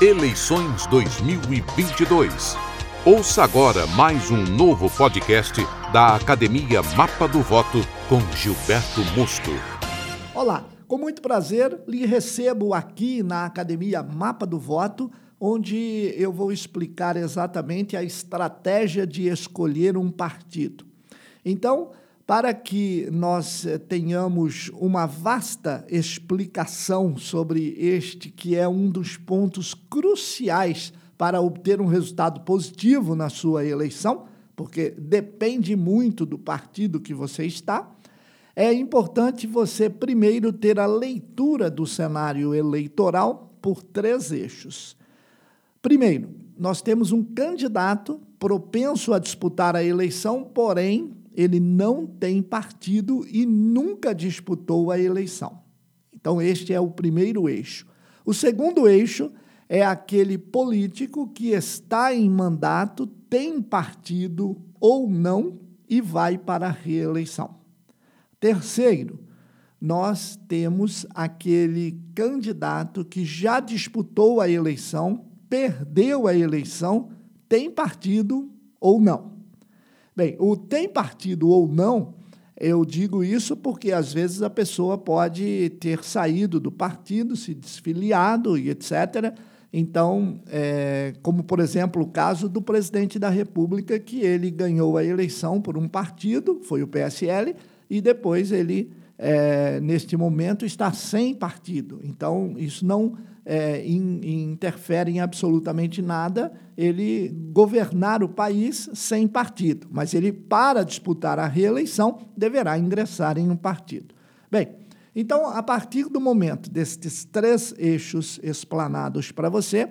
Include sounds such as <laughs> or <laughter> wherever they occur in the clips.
Eleições 2022. Ouça agora mais um novo podcast da Academia Mapa do Voto com Gilberto Musto. Olá, com muito prazer lhe recebo aqui na Academia Mapa do Voto, onde eu vou explicar exatamente a estratégia de escolher um partido. Então, para que nós eh, tenhamos uma vasta explicação sobre este, que é um dos pontos cruciais para obter um resultado positivo na sua eleição, porque depende muito do partido que você está, é importante você primeiro ter a leitura do cenário eleitoral por três eixos. Primeiro, nós temos um candidato propenso a disputar a eleição, porém ele não tem partido e nunca disputou a eleição. Então, este é o primeiro eixo. O segundo eixo é aquele político que está em mandato, tem partido ou não e vai para a reeleição. Terceiro, nós temos aquele candidato que já disputou a eleição, perdeu a eleição, tem partido ou não. Bem, o tem partido ou não, eu digo isso porque às vezes a pessoa pode ter saído do partido, se desfiliado e etc. Então, é, como por exemplo o caso do presidente da República, que ele ganhou a eleição por um partido, foi o PSL, e depois ele, é, neste momento, está sem partido. Então, isso não é, in, interfere em absolutamente nada ele governar o país sem partido, mas ele, para disputar a reeleição, deverá ingressar em um partido. Bem, então, a partir do momento destes três eixos explanados para você,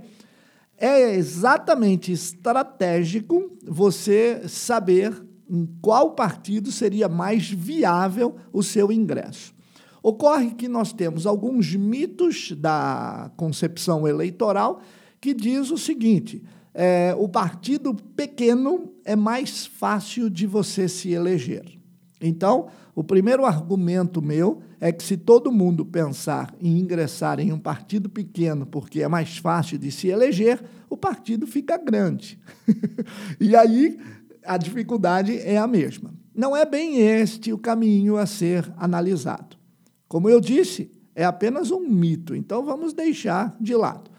é exatamente estratégico você saber em qual partido seria mais viável o seu ingresso. Ocorre que nós temos alguns mitos da concepção eleitoral que diz o seguinte: é, o partido pequeno é mais fácil de você se eleger. Então, o primeiro argumento meu é que se todo mundo pensar em ingressar em um partido pequeno porque é mais fácil de se eleger, o partido fica grande. <laughs> e aí a dificuldade é a mesma. Não é bem este o caminho a ser analisado. Como eu disse, é apenas um mito, então vamos deixar de lado.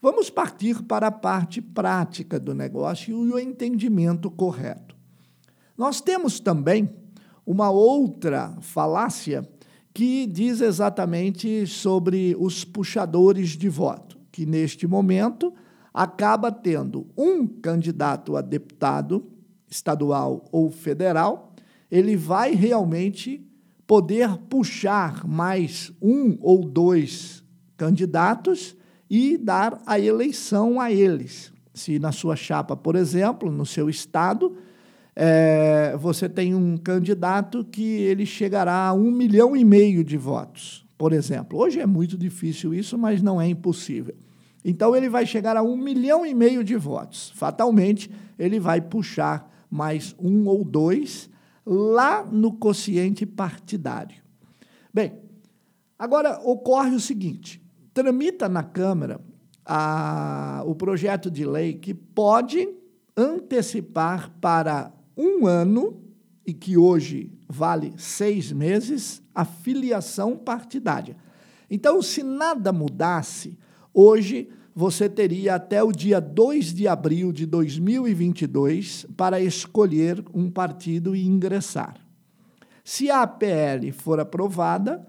Vamos partir para a parte prática do negócio e o entendimento correto. Nós temos também uma outra falácia que diz exatamente sobre os puxadores de voto, que neste momento acaba tendo um candidato a deputado estadual ou federal, ele vai realmente poder puxar mais um ou dois candidatos e dar a eleição a eles. Se na sua chapa, por exemplo, no seu estado, é, você tem um candidato que ele chegará a um milhão e meio de votos, por exemplo. Hoje é muito difícil isso, mas não é impossível. Então ele vai chegar a um milhão e meio de votos. Fatalmente, ele vai puxar mais um ou dois lá no quociente partidário. Bem, agora ocorre o seguinte: tramita na Câmara a, o projeto de lei que pode antecipar para um ano, e que hoje vale seis meses, a filiação partidária. Então, se nada mudasse, hoje você teria até o dia 2 de abril de 2022 para escolher um partido e ingressar. Se a APL for aprovada,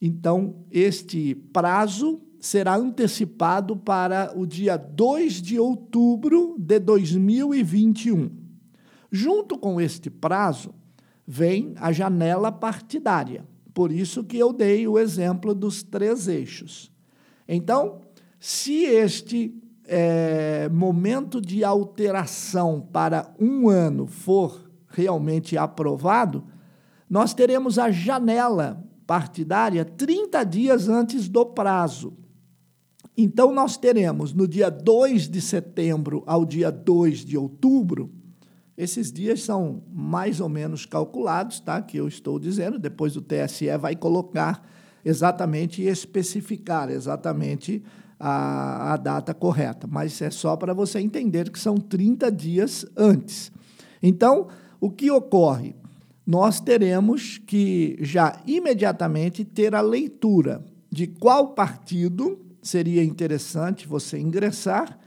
então este prazo será antecipado para o dia 2 de outubro de 2021. Junto com este prazo, vem a janela partidária. Por isso que eu dei o exemplo dos três eixos. Então, se este é, momento de alteração para um ano for realmente aprovado, nós teremos a janela partidária 30 dias antes do prazo. Então, nós teremos no dia 2 de setembro ao dia 2 de outubro, esses dias são mais ou menos calculados, tá? Que eu estou dizendo, depois o TSE vai colocar exatamente especificar exatamente a, a data correta, mas é só para você entender que são 30 dias antes. Então, o que ocorre? Nós teremos que já imediatamente ter a leitura de qual partido seria interessante você ingressar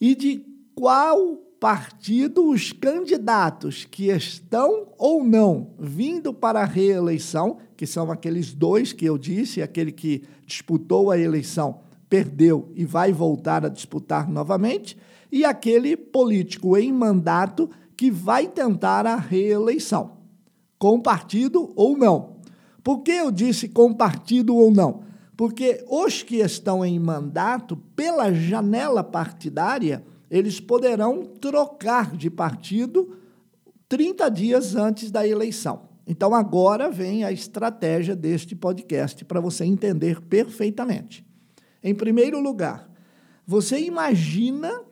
e de qual partido os candidatos que estão ou não vindo para a reeleição, que são aqueles dois que eu disse, aquele que disputou a eleição, perdeu e vai voltar a disputar novamente, e aquele político em mandato que vai tentar a reeleição, com partido ou não. Por que eu disse com partido ou não? Porque os que estão em mandato, pela janela partidária, eles poderão trocar de partido 30 dias antes da eleição. Então, agora vem a estratégia deste podcast para você entender perfeitamente. Em primeiro lugar, você imagina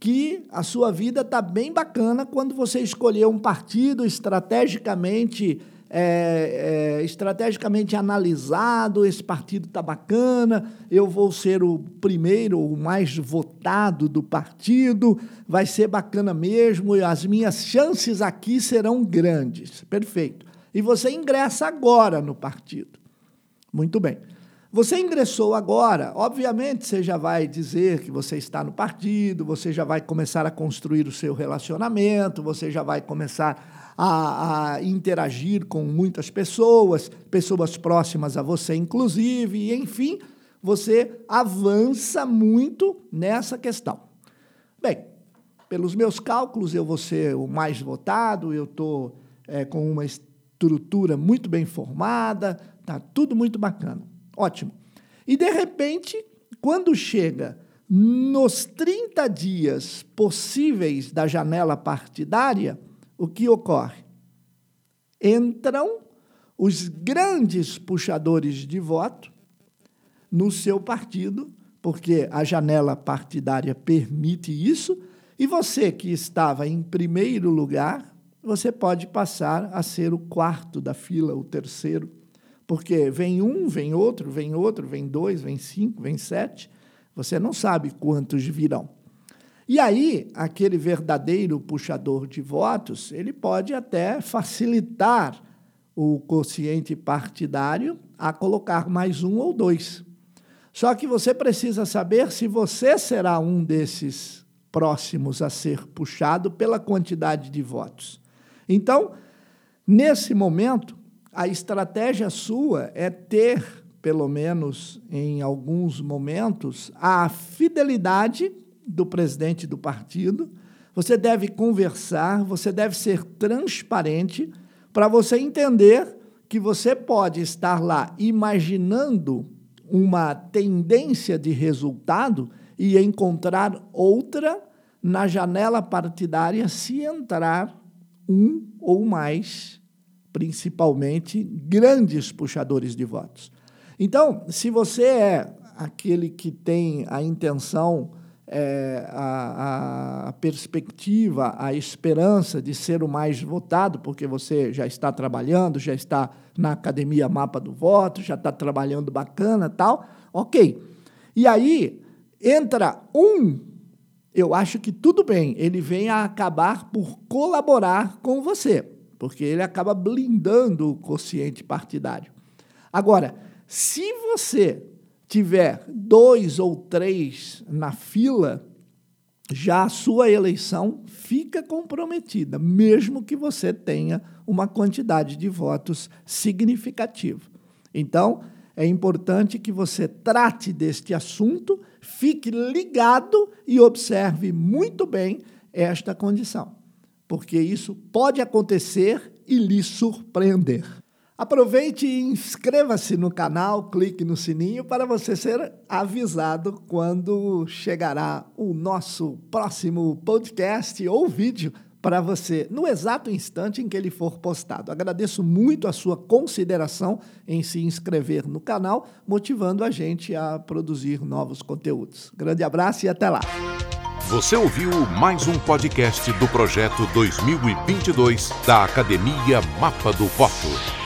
que a sua vida está bem bacana quando você escolheu um partido estrategicamente é, é, estrategicamente analisado, esse partido está bacana, eu vou ser o primeiro, o mais votado do partido, vai ser bacana mesmo, e as minhas chances aqui serão grandes. Perfeito. E você ingressa agora no partido. Muito bem. Você ingressou agora, obviamente você já vai dizer que você está no partido, você já vai começar a construir o seu relacionamento, você já vai começar a, a interagir com muitas pessoas, pessoas próximas a você, inclusive, e enfim, você avança muito nessa questão. Bem, pelos meus cálculos, eu vou ser o mais votado, eu estou é, com uma estrutura muito bem formada, tá tudo muito bacana. Ótimo. E de repente, quando chega nos 30 dias possíveis da janela partidária, o que ocorre? Entram os grandes puxadores de voto no seu partido, porque a janela partidária permite isso, e você que estava em primeiro lugar, você pode passar a ser o quarto da fila, o terceiro, porque vem um, vem outro, vem outro, vem dois, vem cinco, vem sete, você não sabe quantos virão. E aí, aquele verdadeiro puxador de votos, ele pode até facilitar o quociente partidário a colocar mais um ou dois. Só que você precisa saber se você será um desses próximos a ser puxado pela quantidade de votos. Então, nesse momento, a estratégia sua é ter, pelo menos em alguns momentos, a fidelidade do presidente do partido, você deve conversar, você deve ser transparente para você entender que você pode estar lá imaginando uma tendência de resultado e encontrar outra na janela partidária se entrar um ou mais, principalmente grandes puxadores de votos. Então, se você é aquele que tem a intenção é, a, a, perspectiva, a esperança de ser o mais votado, porque você já está trabalhando, já está na academia Mapa do Voto, já está trabalhando bacana tal, ok. E aí entra um, eu acho que tudo bem, ele vem a acabar por colaborar com você, porque ele acaba blindando o quociente partidário. Agora, se você tiver dois ou três na fila, já a sua eleição fica comprometida, mesmo que você tenha uma quantidade de votos significativa. Então, é importante que você trate deste assunto, fique ligado e observe muito bem esta condição, porque isso pode acontecer e lhe surpreender. Aproveite e inscreva-se no canal, clique no sininho para você ser avisado quando chegará o nosso próximo podcast ou vídeo para você no exato instante em que ele for postado. Agradeço muito a sua consideração em se inscrever no canal, motivando a gente a produzir novos conteúdos. Grande abraço e até lá. Você ouviu mais um podcast do projeto 2022 da Academia Mapa do Voto.